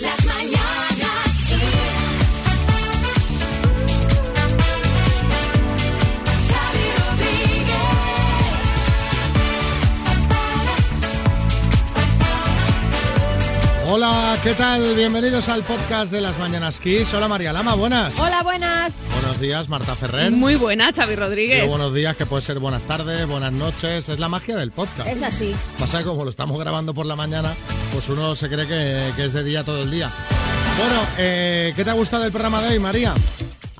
Las mañanas Kiss. Xavi Rodríguez. Hola, ¿qué tal? Bienvenidos al podcast de las Mañanas Kiss. Hola María Lama, buenas. Hola, buenas. Buenos días, Marta Ferrer. Muy buena, Xavi Digo, Rodríguez. buenos días, que puede ser buenas tardes, buenas noches. Es la magia del podcast. Es así. Pasa que como lo estamos grabando por la mañana, pues uno se cree que, que es de día todo el día. Bueno, eh, ¿qué te ha gustado del programa de hoy, María?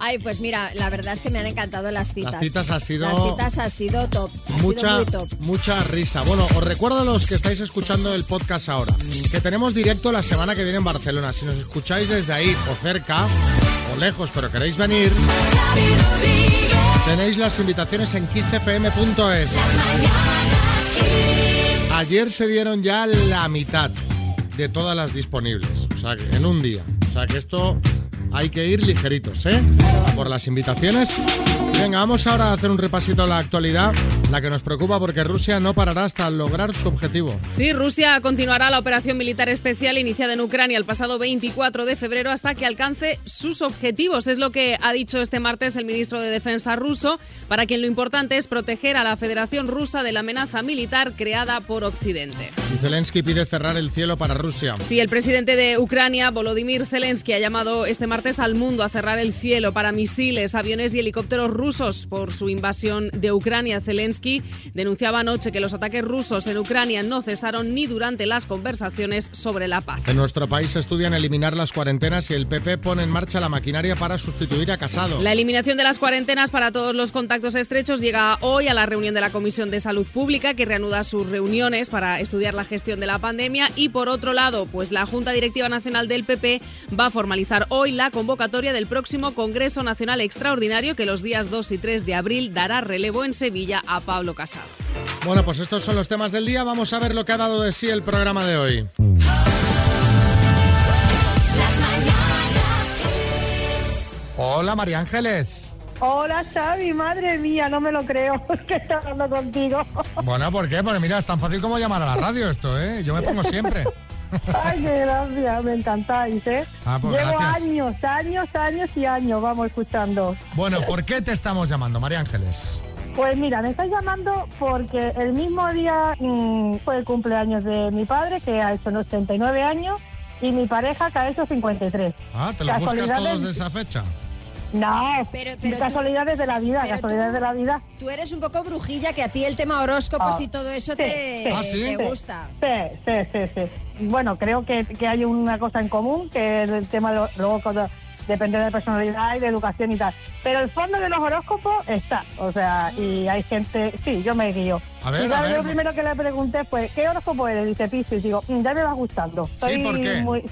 Ay, pues mira, la verdad es que me han encantado las citas. Las citas ha sido- Las citas ha sido top. Ha sido mucha, muy top. mucha risa. Bueno, os recuerdo a los que estáis escuchando el podcast ahora, que tenemos directo la semana que viene en Barcelona. Si nos escucháis desde ahí o cerca o lejos, pero queréis venir, tenéis las invitaciones en kissfm.es. Ayer se dieron ya la mitad de todas las disponibles, o sea, en un día. O sea, que esto hay que ir ligeritos, ¿eh? Por las invitaciones. Venga, vamos ahora a hacer un repasito a la actualidad, la que nos preocupa porque Rusia no parará hasta lograr su objetivo. Sí, Rusia continuará la operación militar especial iniciada en Ucrania el pasado 24 de febrero hasta que alcance sus objetivos. Es lo que ha dicho este martes el ministro de Defensa ruso, para quien lo importante es proteger a la Federación Rusa de la amenaza militar creada por Occidente. Y Zelensky pide cerrar el cielo para Rusia. Sí, el presidente de Ucrania, Volodymyr Zelensky, ha llamado este martes al mundo a cerrar el cielo para misiles, aviones y helicópteros rusos por su invasión de Ucrania. Zelensky denunciaba anoche que los ataques rusos en Ucrania no cesaron ni durante las conversaciones sobre la paz. En nuestro país estudian eliminar las cuarentenas y el PP pone en marcha la maquinaria para sustituir a Casado. La eliminación de las cuarentenas para todos los contactos estrechos llega hoy a la reunión de la Comisión de Salud Pública, que reanuda sus reuniones para estudiar la gestión de la pandemia. Y por otro lado, pues la Junta Directiva Nacional del PP va a formalizar hoy la convocatoria del próximo Congreso Nacional Extraordinario, que los días 2 y 3 de abril dará relevo en Sevilla a Pablo Casado. Bueno, pues estos son los temas del día. Vamos a ver lo que ha dado de sí el programa de hoy. Hola, María Ángeles. Hola Xavi, madre mía, no me lo creo que está hablando contigo. Bueno, ¿por qué? Porque mira, es tan fácil como llamar a la radio esto, ¿eh? Yo me pongo siempre. Ay, qué gracias, me encantáis, ¿eh? Ah, pues Llevo gracias. años, años, años y años, vamos escuchando. Bueno, ¿por qué te estamos llamando, María Ángeles? Pues mira, me estáis llamando porque el mismo día mm, fue el cumpleaños de mi padre, que ha hecho 89 años, y mi pareja, que ha hecho 53. Ah, ¿te los buscas Casualidades- todos de esa fecha? No, Pero- pero tú- casualidades de la vida, tú- casualidades de la vida. Tú eres un poco brujilla, que a ti el tema horóscopos Ah, y todo eso sí, te, sí. Ah, ¿sí? te Sí. gusta. Sí, sí, sí, sí. Bueno, creo que, que hay una cosa en común, que es el tema de luego cuando- depende de personalidad y de educación y tal. Pero el fondo de los horóscopos está, o sea, y hay gente, sí, yo me guío. A ver, y a claro, ver. yo lo primero que le pregunté fue, ¿qué horóscopo eres? Dice Piscis, digo, "Mm, ya me va gustando. Sí, ¿por qué? muy-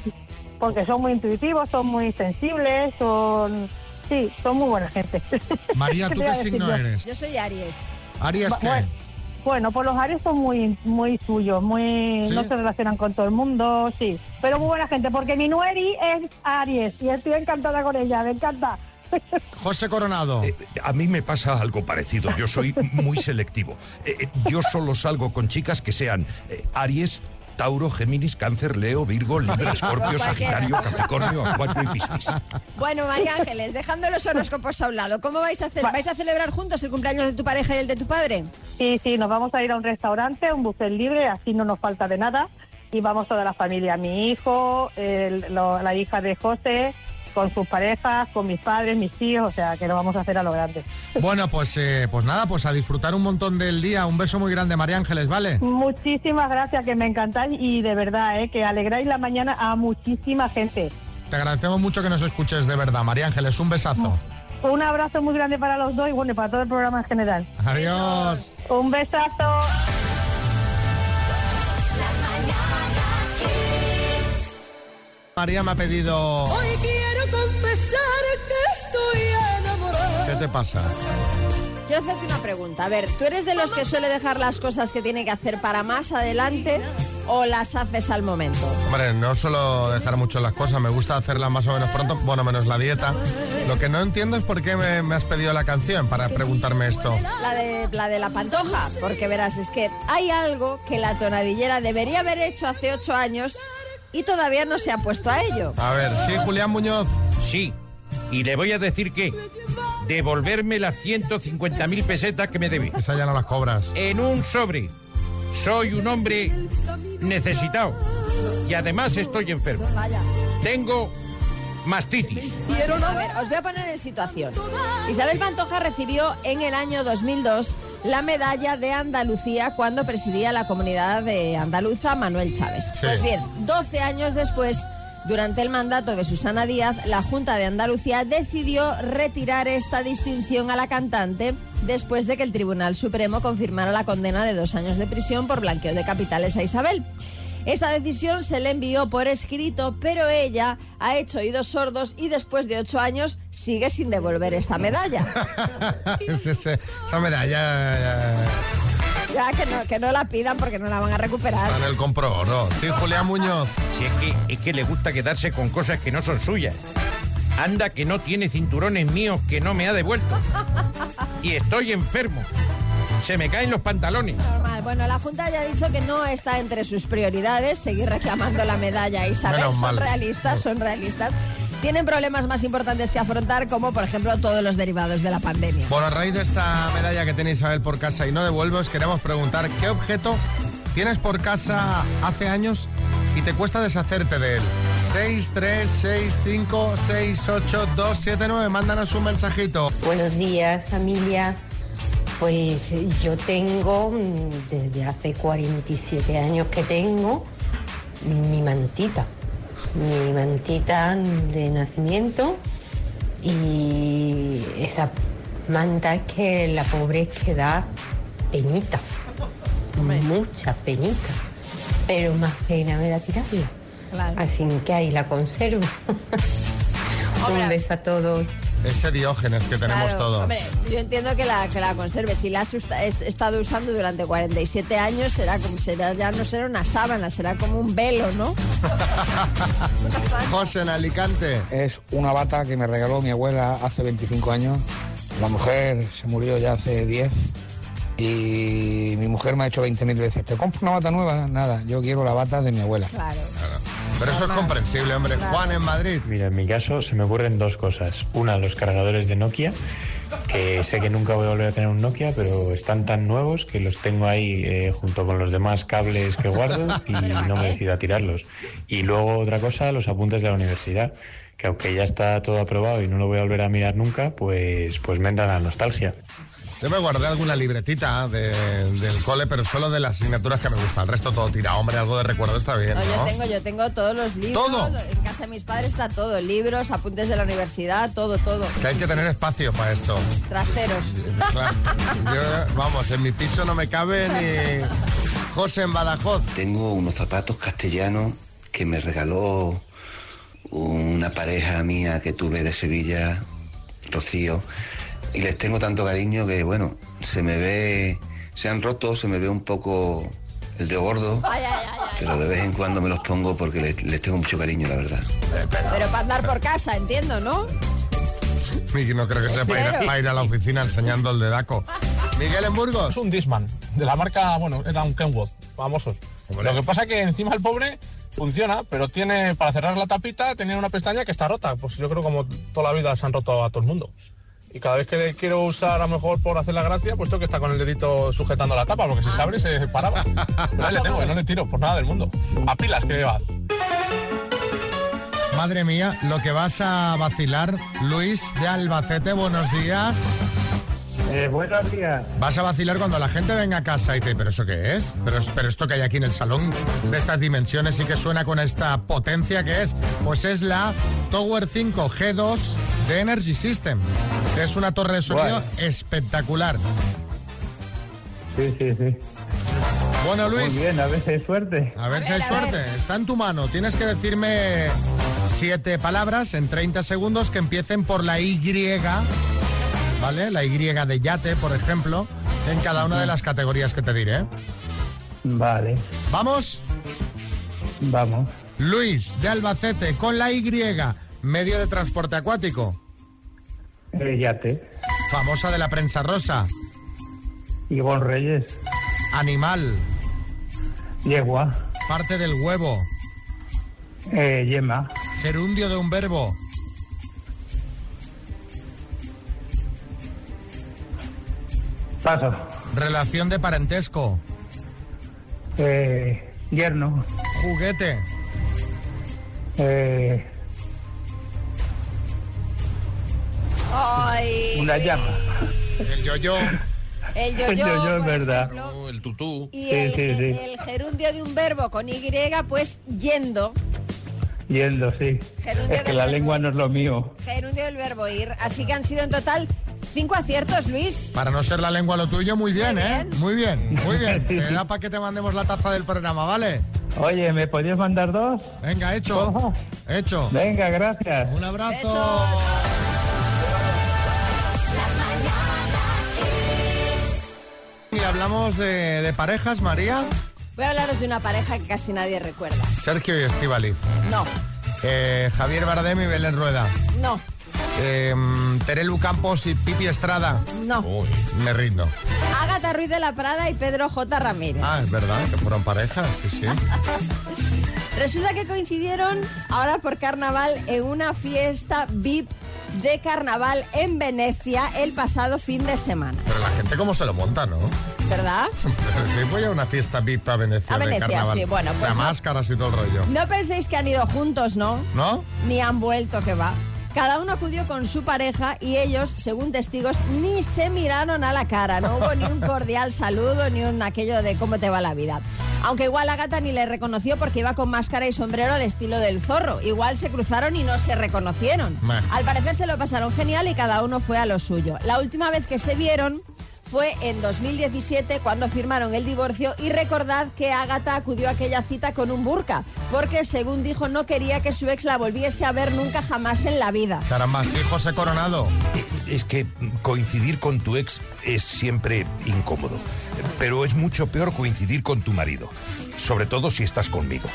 porque son muy intuitivos, son muy sensibles, son... Sí, son muy buena gente. María, ¿tú qué signo yo? eres? Yo soy Aries. ¿Aries qué? Bueno, bueno, pues los Aries son muy muy suyos, muy ¿Sí? no se relacionan con todo el mundo, sí. Pero muy buena gente, porque mi Nueri es Aries y estoy encantada con ella, me encanta. José Coronado. Eh, a mí me pasa algo parecido. Yo soy muy selectivo. Eh, eh, yo solo salgo con chicas que sean eh, Aries, Tauro, Géminis, Cáncer, Leo, Virgo, Libra, Escorpio. Sagitario, Capricornio, Acuario y Piscis. Bueno, María Ángeles, dejando los horóscopos a un lado, ¿cómo vais a hacer? Va- ¿Vais a celebrar juntos el cumpleaños de tu pareja y el de tu padre? Sí, sí, nos vamos a ir a un restaurante, un buffet libre, así no nos falta de nada. Y vamos toda la familia, mi hijo, el- lo- la hija de José, con sus parejas, con mis padres, mis hijos, o sea, que lo vamos a hacer a lo grande. Bueno, pues, eh, pues nada, pues a disfrutar un montón del día. Un beso muy grande, María Ángeles, ¿vale? Muchísimas gracias, que me encantáis y de verdad, ¿eh? que alegráis la mañana a muchísima gente. Te agradecemos mucho que nos escuches de verdad, María Ángeles. Un besazo. Un abrazo muy grande para los dos y bueno, y para todo el programa en general. Adiós. Un besazo. María me ha pedido... Hoy quiero confesar que estoy enamorada. ¿Qué te pasa? Quiero hacerte una pregunta. A ver, ¿tú eres de los que suele dejar las cosas que tiene que hacer para más adelante o las haces al momento? Hombre, no suelo dejar mucho las cosas, me gusta hacerlas más o menos pronto, bueno, menos la dieta. Lo que no entiendo es por qué me, me has pedido la canción para preguntarme esto. La de, la de la pantoja, porque verás, es que hay algo que la tonadillera debería haber hecho hace ocho años y todavía no se ha puesto a ello. A ver, sí, Julián Muñoz. Sí. Y le voy a decir que devolverme las 150.000 pesetas que me debe. Esa ya no las cobras. En un sobre. Soy un hombre necesitado. Y además estoy enfermo. Vaya. Tengo mastitis. A ver, os voy a poner en situación. Isabel Pantoja recibió en el año 2002 la medalla de Andalucía cuando presidía la comunidad de andaluza Manuel Chávez. Sí. Pues bien, 12 años después, durante el mandato de Susana Díaz, la Junta de Andalucía decidió retirar esta distinción a la cantante después de que el Tribunal Supremo confirmara la condena de dos años de prisión por blanqueo de capitales a Isabel. Esta decisión se le envió por escrito, pero ella ha hecho oídos sordos y después de ocho años sigue sin devolver esta medalla. Es ese- esa medalla Ya que no, que no la pidan porque no la van a recuperar. está en el compro oro. Sí, Julián Muñoz. Si es que, es que le gusta quedarse con cosas que no son suyas. Anda que no tiene cinturones míos que no me ha devuelto. Y estoy enfermo. Se me caen los pantalones. Normal. Bueno, la Junta ya ha dicho que no está entre sus prioridades seguir reclamando la medalla Isabel. Menos son mal. realistas, son realistas. Tienen problemas más importantes que afrontar, como por ejemplo todos los derivados de la pandemia. Bueno, a raíz de esta medalla que tiene Isabel por casa y no devuelve, os queremos preguntar qué objeto tienes por casa hace años y te cuesta deshacerte de él. 6, 3, 6, 5, 6, 8, 2, 7, 9. Mándanos un mensajito. Buenos días, familia. Pues yo tengo, mm, desde hace 47 años que tengo, mi mantita. Mi mantita de nacimiento. Y esa manta es que la pobre es que da penita. Mucha penita. Pero más pena me da tirarla. Claro. Así que ahí la conservo. Un beso a todos. Ese diógenes que tenemos Claro, todos. hombre, yo entiendo que la, que la conserve. Si la has estado usando durante 47 años, será como será, ya no será una sábana, será como un velo, ¿no? José en Alicante. Es una bata que me regaló mi abuela hace 25 años. La mujer se murió ya hace 10 y mi mujer me ha hecho 20.000 veces. ¿Te compro una bata nueva? Nada, yo quiero la bata de mi abuela. Claro. Pero eso es comprensible, hombre. Juan en Madrid. Mira, en mi caso se me ocurren dos cosas. Una, los cargadores de Nokia, que sé que nunca voy a volver a tener un Nokia, pero están tan nuevos que los tengo ahí eh, junto con los demás cables que guardo y no me decido a tirarlos. Y luego otra cosa, los apuntes de la universidad, que aunque ya está todo aprobado y no lo voy a volver a mirar nunca, pues, pues me entra la nostalgia. Yo me guardé alguna libretita de- del cole, pero solo de las asignaturas que me gustan. El resto todo tira. Hombre, algo de recuerdo está bien, No, yo tengo, yo tengo todos los libros. ¿Todo? En casa de mis padres está todo. Libros, apuntes de la universidad, todo, todo. Que hay que tener espacio para esto. Trasteros. Claro. Yo, vamos, en mi piso no me cabe ni... José en Badajoz. Tengo unos zapatos castellanos que me regaló una pareja mía que tuve de Sevilla, Rocío, y les tengo tanto cariño que, bueno, se me ve, se han roto, se me ve un poco el dedo gordo, Ay, ay, ay, pero de vez en cuando me los pongo porque les, les tengo mucho cariño, la verdad. Pero para andar por casa, entiendo, ¿no? Miguel, no creo que sea para ir, para ir a la oficina enseñando el dedaco. Miguel en Burgos. Es un Disman, de la marca, bueno, era un Kenwood, famosos. Lo que pasa que encima el pobre funciona, pero tiene, para cerrar la tapita, tenía una pestaña que está rota. Pues yo creo como toda la vida se han roto a todo el mundo. Y cada vez que le quiero usar a lo mejor por hacer la gracia, pues tengo que estar con el dedito sujetando la tapa, porque si se abre se paraba. Pero ahí le tengo, que no le tiro por nada del mundo. A pilas que va. Madre mía, lo que vas a vacilar. Luis de Albacete, buenos días. Eh, buenos días. Vas a vacilar cuando la gente venga a casa y te ¿pero eso qué es? Pero, pero esto que hay aquí en el salón de estas dimensiones y que suena con esta potencia que es, pues es la Tower 5 G2 de Energy System, es una torre de sonido Bueno. espectacular. Sí, sí, sí. Bueno, Muy Luis, bien, a suerte. ver si hay ver, a ver. suerte. Está en tu mano. Tienes que decirme siete palabras en 30 segundos que empiecen por la Y, ¿vale? La Y de yate, por ejemplo, en cada una de las categorías que te diré. Vale, Vamos, vamos. Luis de Albacete con la Y, medio de transporte acuático, Eh, yate. famosa de la prensa rosa, Ivonne Reyes. animal, Yegua. parte del huevo, Eh, yema. Gerundio de un verbo. Paso. Relación de parentesco. Eh, yerno. Juguete. Eh, Ay, una llama. El yo-yo. el yo-yo, El yo-yo es verdad. ejemplo. el tutú. Y Sí, el, sí, ge- sí. el gerundio de un verbo con Y, pues yendo. Yendo, sí. Gerundio Es que la verbo. lengua no es lo mío. Gerundio del verbo ir. Así que han sido en total cinco aciertos, Luis. Para no ser la lengua lo tuyo, muy bien, Muy ¿eh? Muy bien, muy bien. Te da para que te mandemos la taza del programa, ¿vale? Oye, ¿me podías mandar dos? Venga, hecho. Hecho. Venga, gracias. Un abrazo. Besos. Y hablamos de, de parejas, María. Voy a hablaros de una pareja que casi nadie recuerda. Sergio y Estivaliz. No, Eh, Javier Bardem y Belén Rueda. no, Eh, Terelu Campos y Pipi Estrada. no. Uy, Me rindo. Ágata Ruiz de la Prada y Pedro J. Ramírez. Ah, es verdad, que fueron parejas, sí, sí. Resulta que coincidieron ahora por carnaval en una fiesta VIP de carnaval en Venecia el pasado fin de semana. Pero la gente cómo se lo monta, ¿no? ¿Verdad? Voy a una fiesta VIP a Venecia A de Venecia, carnaval. sí, bueno, O sea, pues no. máscaras y todo el rollo. No penséis que han ido juntos, ¿no? ¿No? Ni han vuelto, que va. Cada uno acudió con su pareja y ellos, según testigos, ni se miraron a la cara. No hubo ni un cordial saludo ni un aquello de cómo te va la vida. Aunque igual Agata ni le reconoció porque iba con máscara y sombrero al estilo del zorro. Igual se cruzaron y no se reconocieron. Al parecer se lo pasaron genial y cada uno fue a lo suyo. La última vez que se vieron fue en 2017 cuando firmaron el divorcio y recordad que Ágata acudió a aquella cita con un burka porque según dijo no quería que su ex la volviese a ver nunca jamás en la vida. Caramba, sí, José Coronado. Es que coincidir con tu ex es siempre incómodo, pero es mucho peor coincidir con tu marido, sobre todo si estás conmigo.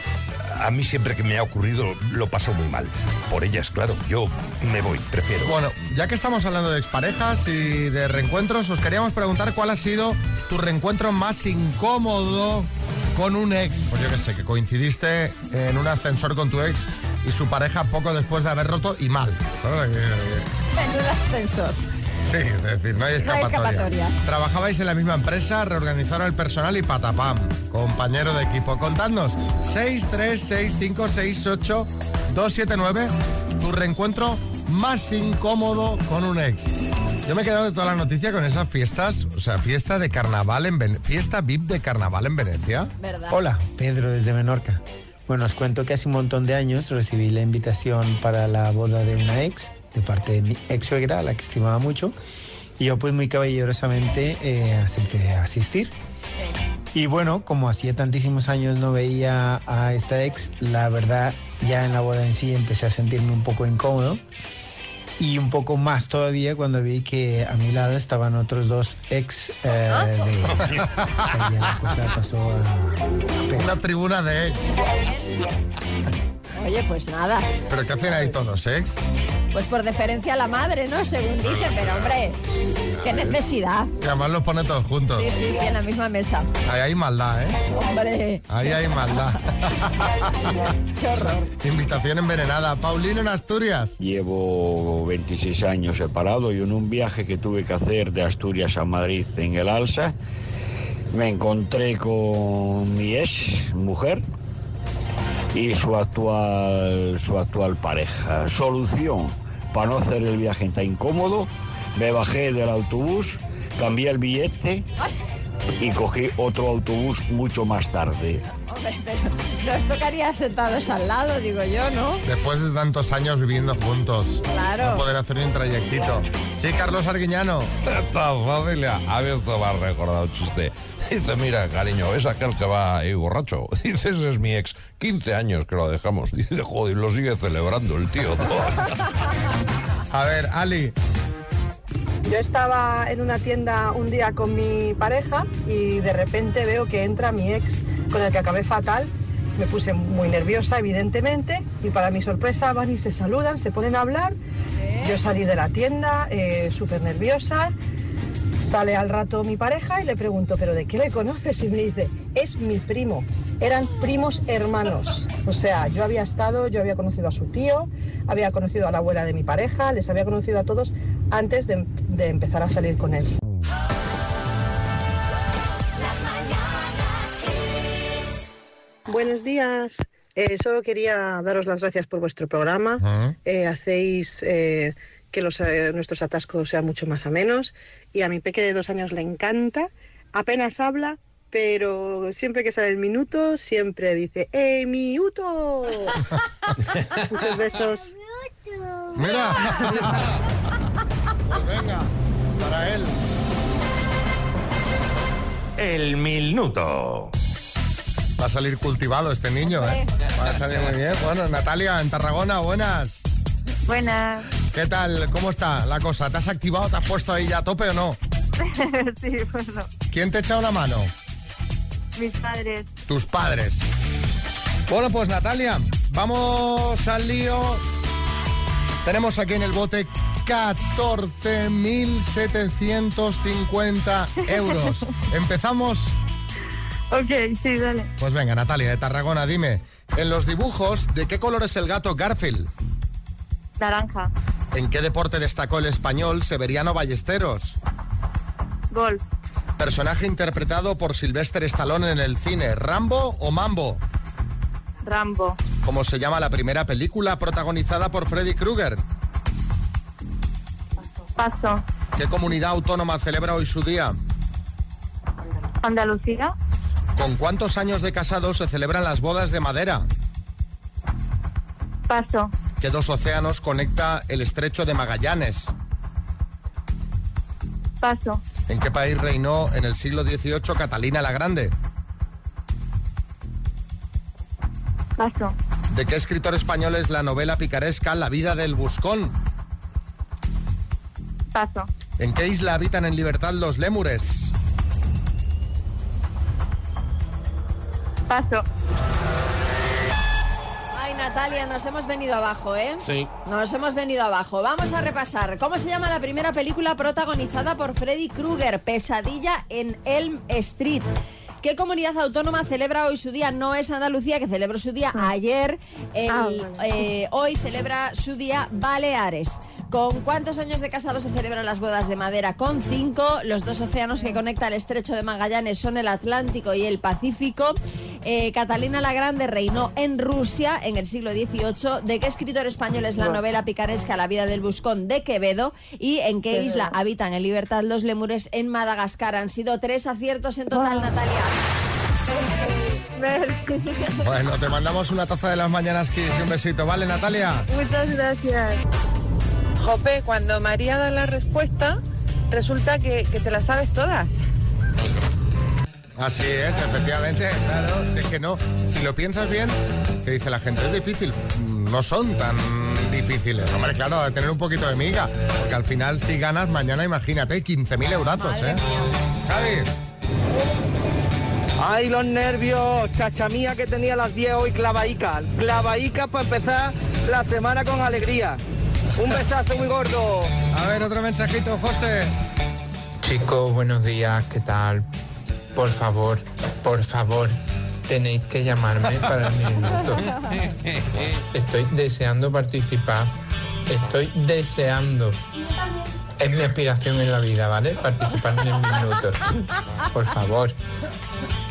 A mí siempre que me ha ocurrido lo paso muy mal. Por ellas, claro, yo me voy, prefiero. Bueno, ya que estamos hablando de exparejas y de reencuentros, os queríamos preguntar cuál ha sido tu reencuentro más incómodo con un ex. Pues yo que sé, que coincidiste en un ascensor con tu ex y su pareja poco después de haber roto y mal. En un ascensor. Sí, es decir, no hay No hay escapatoria. escapatoria. Trabajabais en la misma empresa, reorganizaron el personal y patapam. Compañero de equipo. Contadnos 636568279 tu reencuentro más incómodo con un ex. Yo me he quedado de toda la noticia con esas fiestas, o sea, fiesta de carnaval en Vene- fiesta VIP de carnaval en Venecia. ¿Verdad? Hola, Pedro desde Menorca. Bueno, os cuento que hace un montón de años recibí la invitación para la boda de una ex, de parte de mi ex suegra, a la que estimaba mucho, y yo pues muy caballerosamente eh, acepté asistir. Y bueno, como hacía tantísimos años no veía a esta ex, la verdad ya en la boda en sí empecé a sentirme un poco incómodo y un poco más todavía cuando vi que a mi lado estaban otros dos ex eh, de la cosa pasó a... Una tribuna de ex. Oye, pues nada. ¿Pero qué hacen ahí todos, ex? Pues por deferencia a la madre, ¿no? Según dice, pero hombre, qué necesidad. Que además los pone todos juntos. Sí, sí, sí, en la misma mesa. Ahí hay maldad, ¿eh? Hombre, Ahí hay maldad. qué horror. Invitación envenenada. Paulino en Asturias. Llevo 26 años separado y en un viaje que tuve que hacer de Asturias a Madrid en el Alsa, me encontré con mi ex mujer y su actual, su actual pareja. Solución, para no hacer el viaje tan incómodo, me bajé del autobús, cambié el billete y cogí otro autobús mucho más tarde. Nos tocaría sentados al lado, digo yo, ¿no? Después de tantos años viviendo juntos. Claro. No poder hacer un trayectito. Sí, Carlos Arguiñano. Esta familia, a mí esto ha recordado un chiste. Dice, mira, cariño, es aquel que va ahí borracho. Dice, ese es mi ex. 15 años que lo dejamos. Dice, joder, lo sigue celebrando el tío. A ver, Ali. Yo estaba en una tienda un día con mi pareja y de repente veo que entra mi ex con el que acabé fatal. Me puse muy nerviosa, evidentemente, y para mi sorpresa van y se saludan, se ponen a hablar. Yo salí de la tienda eh, súper nerviosa. Sale al rato mi pareja y le pregunto, ¿pero de qué le conoces? Y me dice, es mi primo. eran primos hermanos. O sea, yo había estado, yo había conocido a su tío, había conocido a la abuela de mi pareja, les había conocido a todos antes de, de empezar a salir con él. Buenos días. Eh, solo quería daros las gracias por vuestro programa. Eh, hacéis eh, que los, eh, nuestros atascos sean mucho más amenos. Y a mi peque de dos años le encanta. Apenas habla, pero siempre que sale el minuto, siempre dice ¡Eh, minuto! Muchos besos. Mira. pues venga, para él. El minuto. Va a salir cultivado este niño, ¿eh? Va a salir muy bien. Bueno, Natalia, en Tarragona, buenas. Buenas. ¿Qué tal? ¿Cómo está la cosa? ¿Te has activado? ¿Te has puesto ahí ya a tope o no? sí, bueno. ¿Quién te ha echado la mano? Mis padres. Tus padres. Bueno, pues Natalia, vamos al lío. Tenemos aquí en el bote 14.750 euros. ¿Empezamos? Ok, sí, dale. Pues venga, Natalia, de Tarragona, dime, en los dibujos, ¿de qué color es el gato Garfield? Naranja. ¿En qué deporte destacó el español Severiano Ballesteros? Golf. Personaje interpretado por Sylvester Stallone en el cine, ¿Rambo o Mambo? Rambo. ¿Cómo se llama la primera película protagonizada por Freddy Krueger? Paso. ¿Qué comunidad autónoma celebra hoy su día? Andalucía. ¿Con cuántos años de casado se celebran las bodas de madera? Paso. ¿Qué dos océanos conecta el estrecho de Magallanes? Paso. ¿En qué país reinó en el siglo XVIII Catalina la Grande? Paso. ¿De qué escritor español es la novela picaresca La vida del buscón? Paso. ¿En qué isla habitan en libertad los lémures? Paso. Ay, Natalia, nos hemos venido abajo, ¿eh? Sí. Nos hemos venido abajo. Vamos a repasar. ¿Cómo se llama la primera película protagonizada por Freddy Krueger? Pesadilla en Elm Street. ¿Qué comunidad autónoma celebra hoy su día? No es Andalucía, que celebró su día ayer. El- Ah, eh, hoy celebra su día Baleares. ¿Con cuántos años de casado se celebran las bodas de madera? Con cinco. Los dos océanos que conecta el estrecho de Magallanes son el Atlántico y el Pacífico. Eh, Catalina la Grande reinó en Rusia en el siglo XVIII. ¿De qué escritor español es la novela picaresca La vida del buscón de Quevedo? ¿Y en qué Quevedo. isla habitan en libertad los lemures en Madagascar? Han sido tres aciertos en total, Natalia. Bueno, te mandamos una taza de las mañanas Kiss y un besito, ¿vale, Natalia? Muchas gracias. Jope, cuando María da la respuesta, resulta que, que te la sabes todas. Así es, efectivamente, claro. Si es que no, si lo piensas bien, te dice la gente, es difícil. No son tan difíciles. Hombre, claro, de tener un poquito de miga. Porque al final, si ganas mañana, imagínate, 15.000 eurazos, ¿eh? Javi. Ay, los nervios, chacha mía que tenía las 10 hoy clavaica. Clavaica para empezar la semana con alegría. Un besazo muy gordo. A ver, otro mensajito, José. Chicos, buenos días, ¿qué tal? Por favor, por favor, tenéis que llamarme para el minuto. Estoy deseando participar. Estoy deseando. Es mi aspiración en la vida, ¿vale? Participar en el minuto. Por favor.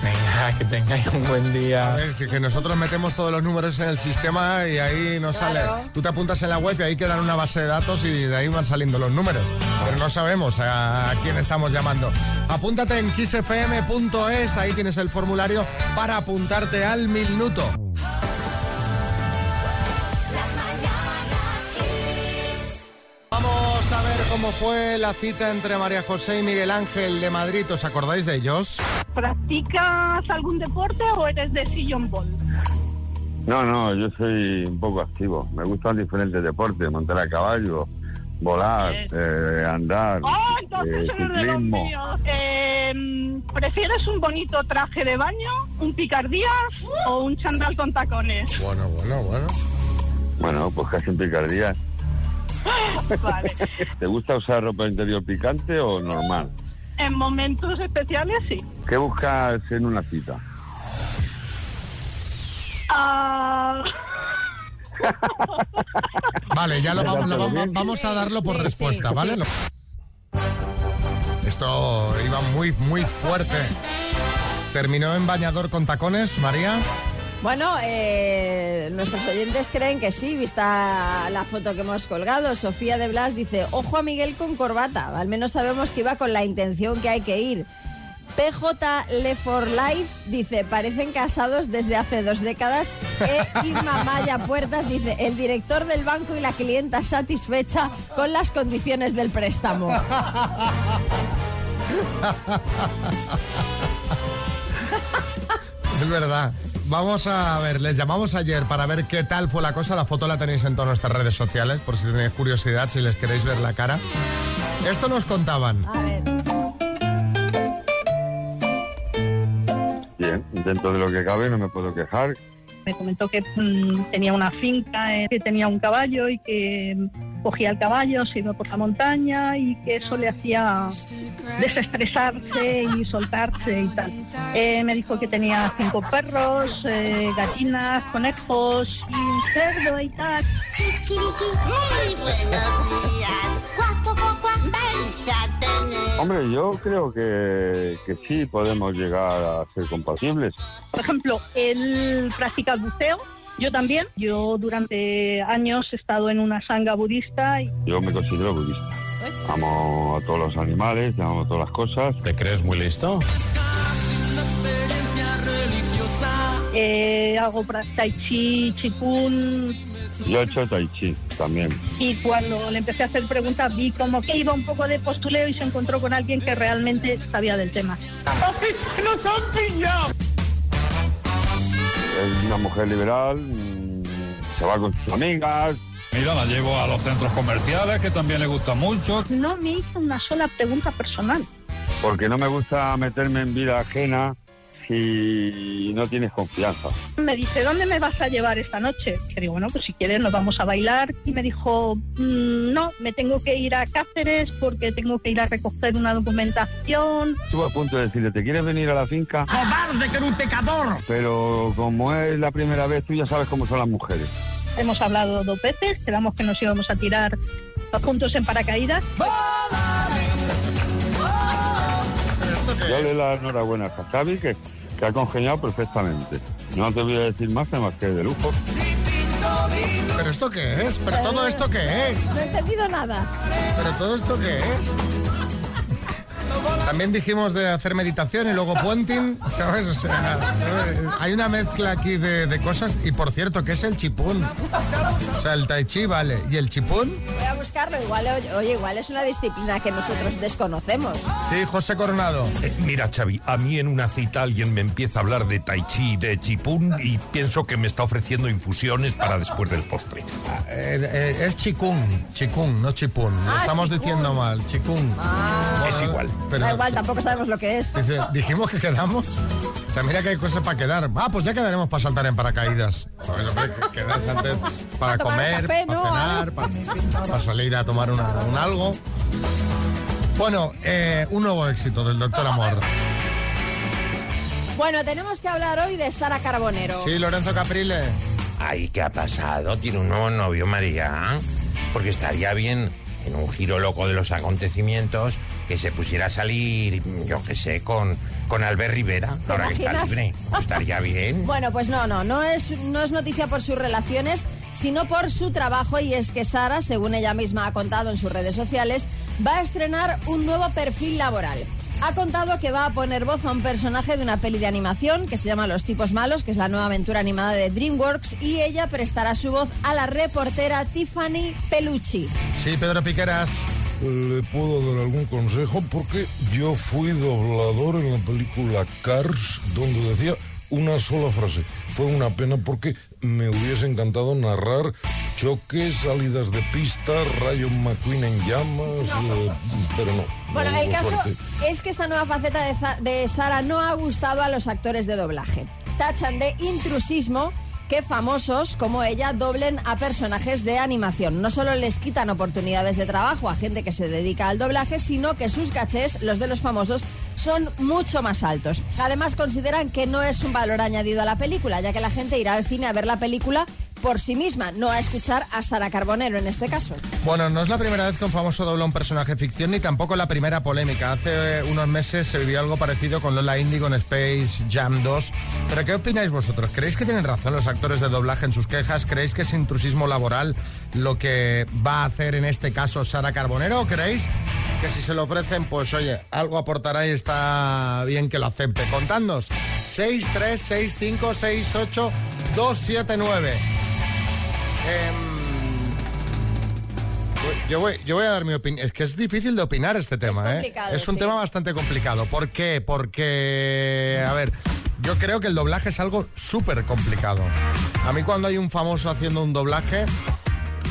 Venga, que tengáis un buen día. A ver, si que nosotros metemos todos los números en el sistema y ahí nos sale. Tú te apuntas en la web y ahí quedan una base de datos y de ahí van saliendo los números. Pero no sabemos a, a quién estamos llamando. Apúntate en kissfm.es, ahí tienes el formulario para apuntarte al minuto. Cómo fue la cita entre María José y Miguel Ángel de Madrid. ¿Os acordáis de ellos? ¿Practicas algún deporte o eres de sillón ball? No, no, yo soy un poco activo. Me gustan diferentes deportes, montar a caballo, volar, eh, andar, ¡Oh, entonces eh, eres de los ciclismo. míos! Eh, ¿Prefieres un bonito traje de baño, un picardías o un chandal con tacones? Bueno, bueno, bueno. Bueno, pues casi en picardía. Vale. ¿Te gusta usar ropa interior picante o normal? En momentos especiales sí. ¿Qué buscas en una cita? Ah, Vale, ya lo, vamos, lo vamos- vamos a darlo por Sí, respuesta, sí, ¿vale? sí, Esto iba muy, muy fuerte. ¿Terminó en bañador con tacones, María? Bueno, eh, nuestros oyentes creen que sí, vista la foto que hemos colgado. Sofía de Blas dice, ojo a Miguel con corbata. Al menos sabemos que iba con la intención que hay que ir. PJ Le for Life dice, parecen casados desde hace dos décadas. E Irma Maya Puertas dice, el director del banco y la clienta satisfecha con las condiciones del préstamo. Es verdad. Vamos a ver, les llamamos ayer para ver qué tal fue la cosa. La foto la tenéis en todas nuestras redes sociales, por si tenéis curiosidad, si les queréis ver la cara. Esto nos contaban. A ver. Bien, dentro de lo que cabe no me puedo quejar. me comentó que mm, tenía una finca, eh, que tenía un caballo y que cogía el caballo, se iba por la montaña y que eso le hacía desestresarse y soltarse y tal. Eh, me dijo que tenía cinco perros, eh, gallinas, conejos y un cerdo y tal. Muy buenos días. Hombre, yo creo que, que sí podemos llegar a ser compatibles. Por ejemplo, él practica buceo, yo también. Yo durante años he estado en una sanga budista y Yo me considero budista. Amo a todos los animales, amo a todas las cosas. ¿Te crees muy listo? eh, hago tai chi, chikun, Yo he hecho tai chi también. y cuando le empecé a hacer preguntas vi como que iba un poco de postuleo y se encontró con alguien que realmente sabía del tema. ¡Nos han pillado! Es una mujer liberal, mm, se va con sus amigas. Mira, la llevo a los centros comerciales, que también le gusta mucho. No me hizo una sola pregunta personal. Porque no me gusta meterme en vida ajena si no tienes confianza. Me dice, ¿dónde me vas a llevar esta noche? Que digo, bueno, pues si quieres nos vamos a bailar. Y me dijo, "Mm, no, me tengo que ir a Cáceres porque tengo que ir a recoger una documentación. Estuve a punto de decirle, ¿te quieres venir a la finca? ¡Cobarde, que eres un pecador! Pero como es la primera vez, tú ya sabes cómo son las mujeres. Hemos hablado dos veces, quedamos que nos íbamos a tirar juntos en paracaídas. Yo le doy la enhorabuena a Xavi, que, que ha congeniado perfectamente. No te voy a decir más que más que de lujo. ¿Pero esto qué es? ¿Pero todo esto qué es? No he entendido nada. ¿Pero todo esto qué es? También dijimos de hacer meditación y luego puenting, ¿sabes? O sea, hay una mezcla aquí de, de cosas. Y por cierto, ¿qué es el chipún? O sea, el tai chi, vale. ¿Y el chipún? Voy a buscarlo. Igual, oye, igual es una disciplina que nosotros desconocemos. Sí, José Coronado. Eh, mira, Xavi, a mí en una cita alguien me empieza a hablar de tai chi, de chipún y pienso que me está ofreciendo infusiones para después del postre. Eh, eh, es chikung, chikung, no chipún. Lo Ah, estamos chikung. diciendo mal, chikung. Ah. Es igual. Pero, da igual, tampoco sabemos lo que es. Dice, dijimos que quedamos. O sea, mira que hay cosas para quedar. Ah, pues ya quedaremos para saltar en paracaídas. ¿Sabes? Hombre, que quedas antes para comer, café, para ¿no? cenar, para, para salir a tomar una- un algo. Bueno, eh, un nuevo éxito del Doctor Amor. Bueno, tenemos que hablar hoy de Sara Carbonero. Sí, Lorenzo Caprile. Ay, ¿qué ha pasado? ¿Tiene un nuevo novio, María? Porque estaría bien, en un giro loco de los acontecimientos, que se pusiera a salir, yo qué sé, con, con Albert Rivera, ¿Te ahora que está libre. Estaría bien. Bueno, pues no, no, no es, no es noticia por sus relaciones, sino por su trabajo y es que Sara, según ella misma ha contado en sus redes sociales, va a estrenar un nuevo perfil laboral. Ha contado que va a poner voz a un personaje de una peli de animación que se llama Los tipos malos, que es la nueva aventura animada de DreamWorks, y ella prestará su voz a la reportera Tiffany Pelucci. Sí, Pedro Piqueras. ¿Le puedo dar algún consejo? Porque yo fui doblador en la película Cars, donde decía una sola frase. Fue una pena porque me hubiese encantado narrar choques, salidas de pista, Rayo McQueen en llamas, eh, pero no. Bueno, no el caso es que esta nueva faceta de, de Sara no ha gustado a los actores de doblaje. Tachan de intrusismo que famosos como ella doblen a personajes de animación. No solo les quitan oportunidades de trabajo a gente que se dedica al doblaje, sino que sus cachés, los de los famosos, son mucho más altos. Además, consideran que no es un valor añadido a la película, ya que la gente irá al cine a ver la película por sí misma, no a escuchar a Sara Carbonero en este caso. Bueno, no es la primera vez que un famoso dobla un personaje ficción ni tampoco la primera polémica. Hace eh, unos meses se vivió algo parecido con Lola Indigo en Space Jam 2. Pero ¿qué opináis vosotros? ¿Creéis que tienen razón los actores de doblaje en sus quejas? ¿Creéis que es intrusismo laboral lo que va a hacer en este caso Sara Carbonero? ¿O creéis que si se lo ofrecen, pues oye, algo aportará y está bien que lo acepte? Contadnos. 6, 3, 6, 5, 6, 8, 2, 7, 9. Yo voy, yo voy a dar mi opinión. Es que es difícil de opinar este tema, ¿eh? complicado, Es un sí. tema bastante complicado. ¿Por qué? Porque, a ver, yo creo que el doblaje es algo súper complicado. A mí cuando hay un famoso haciendo un doblaje,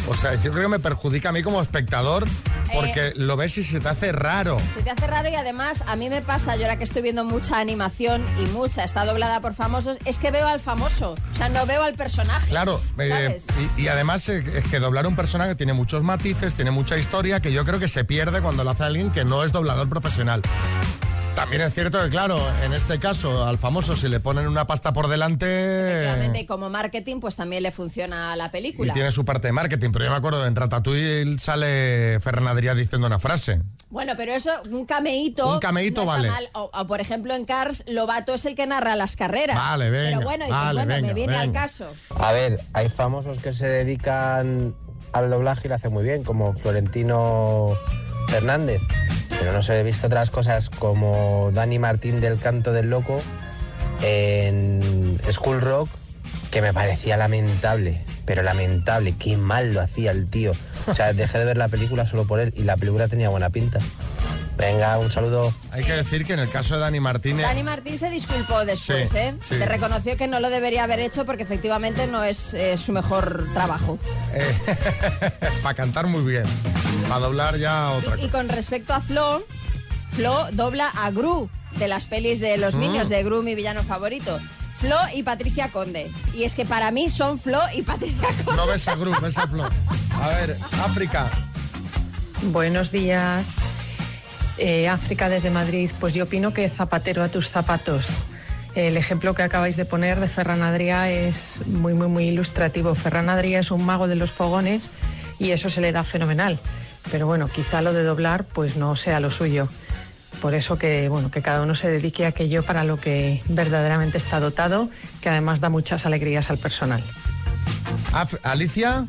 o sea, yo creo que me perjudica a mí como espectador porque lo ves y se te hace raro. Se te hace raro y además a mí me pasa, yo ahora que estoy viendo mucha animación y mucha está doblada por famosos, es que veo al famoso, o sea, no veo al personaje. Claro, eh, y, y además eh, es que doblar un personaje tiene muchos matices, tiene mucha historia que yo creo que se pierde cuando lo hace alguien que no es doblador profesional. También es cierto que, claro, en este caso al famoso si le ponen una pasta por delante Efectivamente, y como marketing, pues también le funciona a la y película. tiene su parte de marketing, pero yo me acuerdo en Ratatouille sale Ferran diciendo una frase. Bueno, pero eso, un cameíto. Un cameíto no vale. mal. O, o, por ejemplo, en Cars, Lobato es el que narra las carreras. Vale, venga, Pero bueno, dices, vale, bueno, me venga, viene al caso. A ver, hay famosos que se dedican al doblaje y lo hacen muy bien, como Florentino Fernández. Pero no se he visto otras cosas como Dani Martín del Canto del Loco en School Rock, que me parecía lamentable, pero lamentable, qué mal lo hacía el tío. O sea, dejé de ver la película solo por él y la película tenía buena pinta. Venga, un saludo. Hay que decir que en el caso de Dani Martínez... Dani Martín se disculpó después, Sí, ¿eh? sí. Te reconoció que no lo debería haber hecho porque efectivamente no es eh, su mejor trabajo. para cantar muy bien. Para doblar ya otra Y con respecto a Flo, Flo dobla a Gru de las pelis de los Mm. Minions, de Gru, mi villano favorito. Flo y Patricia Conde. Y es que para mí son Flo y Patricia Conde. No ves a Group, ves a Flo. A ver, África. Buenos días. Eh, África desde Madrid. Pues yo opino que zapatero a tus zapatos. El ejemplo que acabáis de poner de Ferran Adrià es muy, muy, muy ilustrativo. Ferran Adrià es un mago de los fogones y eso se le da fenomenal. Pero bueno, quizá lo de doblar pues no sea lo suyo. Por eso que, bueno, que cada uno se dedique a aquello para lo que verdaderamente está dotado, que además da muchas alegrías al personal. Af- Alicia.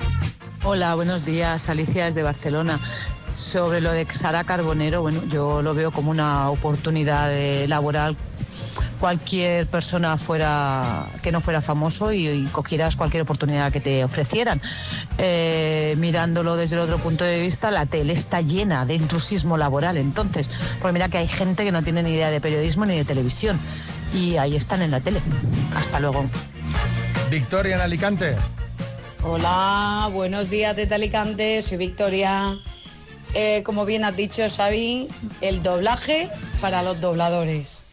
Hola, buenos días. Alicia desde Barcelona. Sobre lo de Sara Carbonero, bueno, yo lo veo como una oportunidad laboral. Cualquier persona fuera que no fuera famoso y, y cogieras cualquier oportunidad que te ofrecieran. Eh, mirándolo desde el otro punto de vista, la tele está llena de intrusismo laboral. Entonces, porque mira que hay gente que no tiene ni idea de periodismo ni de televisión y ahí están en la tele. Hasta luego. Victoria en Alicante. Hola, buenos días desde Alicante, soy Victoria. Eh, como bien has dicho, Xavi, el doblaje para los dobladores.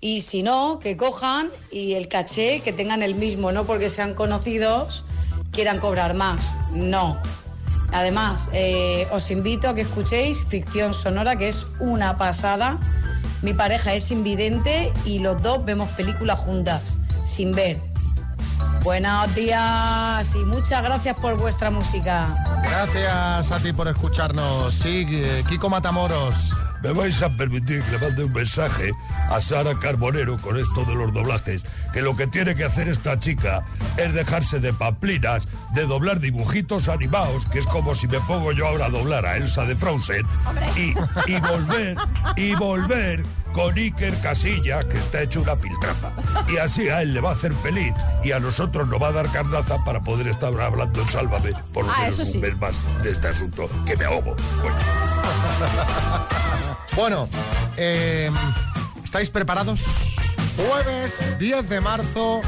Y si no, que cojan y el caché que tengan el mismo, no porque sean conocidos quieran cobrar más. No. Además, eh, os invito a que escuchéis Ficción Sonora, que es una pasada. Mi pareja es invidente y los dos vemos películas juntas, sin ver. Buenos días y muchas gracias por vuestra música. Gracias a ti por escucharnos. Sí, eh, Kiko Matamoros. Me vais a permitir que le mande un mensaje a Sara Carbonero con esto de los doblajes, que lo que tiene que hacer esta chica es dejarse de pamplinas, de doblar dibujitos animados, que es como si me pongo yo ahora a doblar a Elsa de Frozen, y, y volver, y volver con Iker Casilla, que está hecho una piltrafa. Y así a él le va a hacer feliz y a nosotros nos va a dar carnaza para poder estar hablando en Sálvame por lo Ah, menos eso un sí. mes más de este asunto, que me ahogo. coño. Bueno, eh, ¿estáis preparados? Jueves 10 de marzo,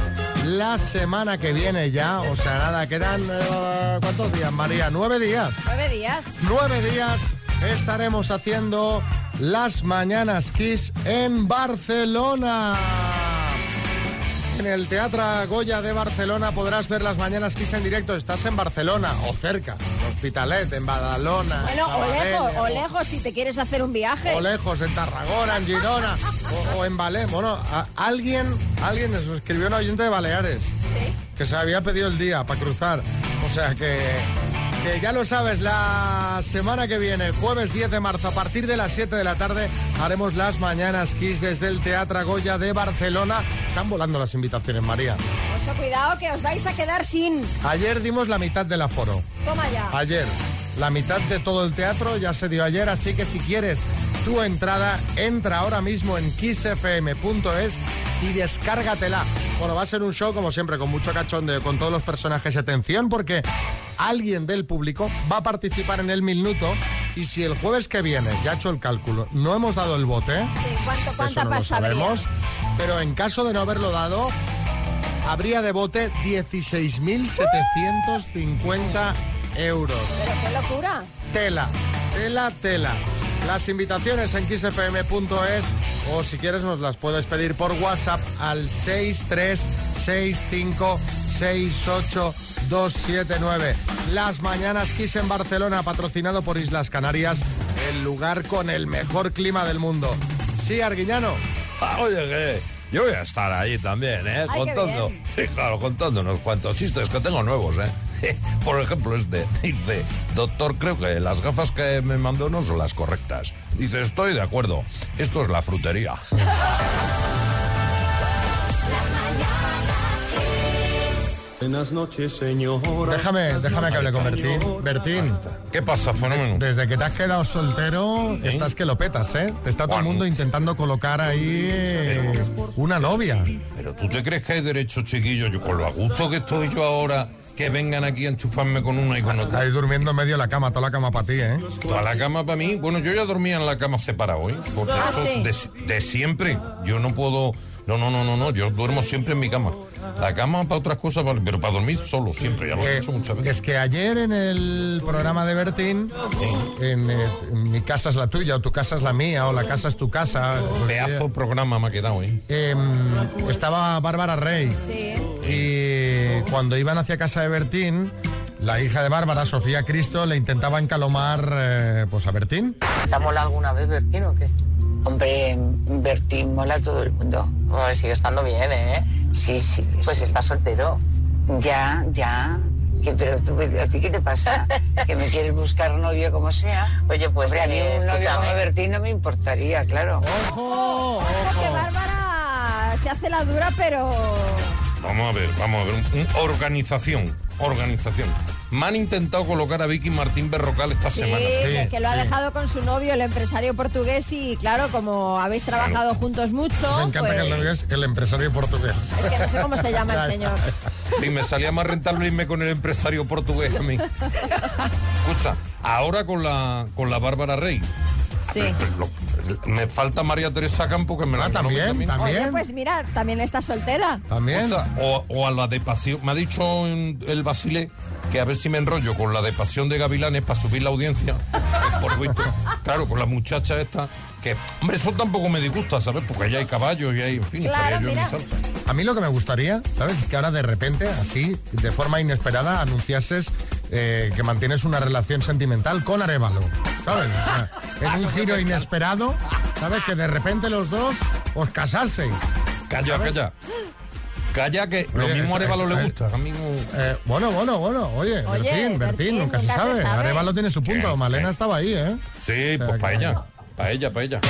la semana que viene ya, o sea, nada, quedan, eh, ¿cuántos días, María? Nueve días. Nueve días. Nueve días estaremos haciendo las Mañanas Kiss en Barcelona. En el Teatro Goya de Barcelona podrás ver las mañanas Kiss en directo. Estás en Barcelona o cerca, en Hospitalet, en Badalona. Bueno, o lejos, o lejos si te quieres hacer un viaje. o lejos, en Tarragona, en Girona o, o en Valé. Bueno, a- alguien, alguien nos escribió un oyente de Baleares que se había pedido el día para cruzar. O sea que, que ya lo sabes, la semana que viene, jueves 10 de marzo, a partir de las 7 de la tarde, haremos las mañanas Kiss desde el Teatro Goya de Barcelona. Están volando las invitaciones, María. Mucho cuidado que os vais a quedar sin. Ayer dimos la mitad del aforo. Toma ya. Ayer. La mitad de todo el teatro ya se dio ayer, así que si quieres tu entrada, entra ahora mismo en kissfm.es y descárgatela. Bueno, va a ser un show, como siempre, con mucho cachondeo, con todos los personajes. Atención, porque alguien del público va a participar en el minuto y si el jueves que viene, ya he hecho el cálculo, no hemos dado el bote, Sí, ¿cuánto, eso ¿Cuánta no lo sabemos, pero en caso de no haberlo dado, habría de bote 16.750 euros. Pero qué locura. Tela, tela, tela. Las invitaciones en kissfm.es o si quieres nos las puedes pedir por WhatsApp al 636568279. Las mañanas Kiss en Barcelona, patrocinado por Islas Canarias, el lugar con el mejor clima del mundo. Sí, Arguiñano. Ah, oye, que yo voy a estar ahí también, ¿eh? Ay, qué contando. bien. Sí, claro, contando unos cuantos chistes que tengo nuevos, ¿eh? Por ejemplo, este dice, doctor, creo que las gafas que me mandó no son las correctas. Dice, estoy de acuerdo, esto es la frutería. Buenas noches, señor. Déjame, déjame que hable con Bertín. Bertín. ¿Qué pasa, fenómeno? Desde que te has quedado soltero, estás que lo petas, ¿eh? Te está todo el mundo intentando colocar ahí eh, una novia. Pero tú te crees que hay derecho, chiquillo, yo con lo a gusto que estoy yo ahora, que vengan aquí a enchufarme con una y con otra. Ahí durmiendo en medio de la cama, toda la cama para ti, ¿eh? Toda la cama para mí. Bueno, yo ya dormía en la cama separado, ¿eh? Porque Ah, eso sí. de, de siempre. Yo no puedo. No, no, no, no, no. Yo duermo siempre en mi cama. La cama para otras cosas, vale, pero para dormir solo, siempre. Ya lo he Eh, hecho muchas veces. es que ayer en el programa de Bertín, en, eh, en mi casa es la tuya, o tu casa es la mía, o la casa es tu casa. Pedazo programa me ha quedado, ¿eh? em, estaba Bárbara Rey. Sí. Y cuando iban hacia casa de Bertín, la hija de Bárbara, Sofía Cristo, le intentaba encalomar eh, pues a Bertín. ¿Te ha molado alguna vez Bertín o qué? Hombre, Bertín mola a todo el mundo. Pues sigue estando bien, ¿eh? Sí, sí. Pues sí. está soltero. Ya, ya. Que, pero tú, ¿a ti qué te pasa? ¿Que me quieres buscar novio como sea? Oye, pues, Hombre, a mí eh, un novio escúchame. como Bertín no me importaría, claro. ¡Ojo! Que Bárbara se hace la dura, pero... Vamos a ver, vamos a ver. Un- un- organización, organización. Me han intentado colocar a Vicky Martín Berrocal esta Sí, semana. que, que lo ha dejado con su novio, el empresario portugués, y claro, como habéis trabajado juntos mucho, Me encanta pues, que lo digas el empresario portugués. es que no sé cómo se llama el señor. Sí, me salía más rentable irme con el empresario portugués a mí. Escucha, ahora con la, con la Bárbara Rey. Sí. Lo- me falta María Teresa Campo que me la Ah, también, Oye, pues mira, también está soltera. También. O, o a la de pasión. Me ha dicho el Basile que a ver si me enrollo con la de pasión de Gavilanes para subir la audiencia. Por visto. Claro, con la muchacha esta. Que, hombre, eso tampoco me disgusta, ¿sabes? Porque allá hay caballos y hay, en fin, estaría yo en mi salsa. A mí lo que me gustaría, ¿sabes? Es que ahora de repente, así, de forma inesperada, anunciases eh, que mantienes una relación sentimental con Arevalo. ¿Sabes? O sea, en un giro inesperado, ¿sabes? Que de repente los dos os casaseis. Calla, calla. Calla que lo Oye, mismo a Arevalo le gusta. A mí no- Eh, bueno, bueno, bueno. Oye, Oye, Bertín, Bertín, Bertín, nunca, se sabe. sabe. Arevalo tiene su punto. ¿Qué? Malena ¿Qué? estaba ahí, ¿eh? Sí, O sea, pues para que- ella. Para ella, para ella.